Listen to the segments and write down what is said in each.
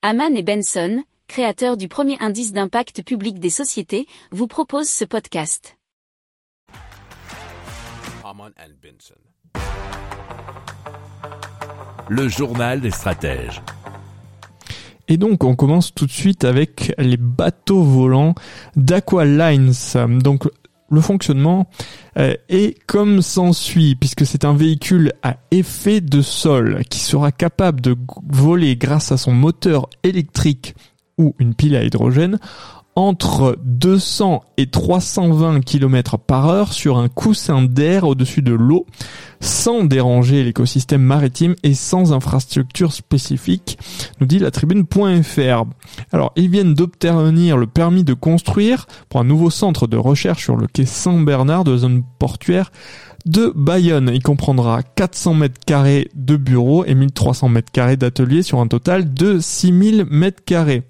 Haman et Benson, créateurs du premier indice d'impact public des sociétés, vous proposent ce podcast. Le journal des stratèges. Et donc on commence tout de suite avec les bateaux volants d'Aqualines. Donc le fonctionnement euh, est comme s'ensuit, puisque c'est un véhicule à effet de sol qui sera capable de voler grâce à son moteur électrique ou une pile à hydrogène entre 200 et 320 km par heure sur un coussin d'air au-dessus de l'eau, sans déranger l'écosystème maritime et sans infrastructure spécifique, nous dit la tribune.fr. Alors, ils viennent d'obtenir le permis de construire pour un nouveau centre de recherche sur le quai Saint-Bernard de zone portuaire de Bayonne. Il comprendra 400 mètres carrés de bureaux et 1300 mètres carrés d'ateliers sur un total de 6000 mètres carrés.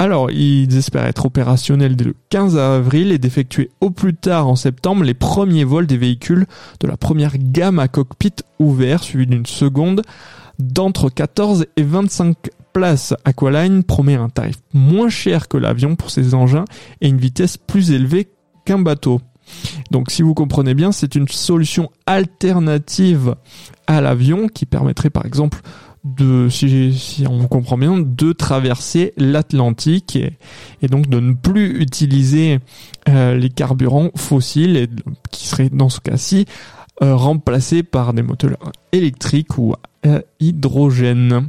Alors, ils espèrent être opérationnels dès le 15 avril et d'effectuer au plus tard en septembre les premiers vols des véhicules de la première gamme à cockpit ouvert, suivi d'une seconde d'entre 14 et 25 places. Aqualine promet un tarif moins cher que l'avion pour ses engins et une vitesse plus élevée qu'un bateau. Donc si vous comprenez bien, c'est une solution alternative à l'avion qui permettrait par exemple de, si, si, on comprend bien, de traverser l'Atlantique et, donc de ne plus utiliser euh, les carburants fossiles et qui seraient dans ce cas-ci euh, remplacés par des moteurs électriques ou euh, hydrogène.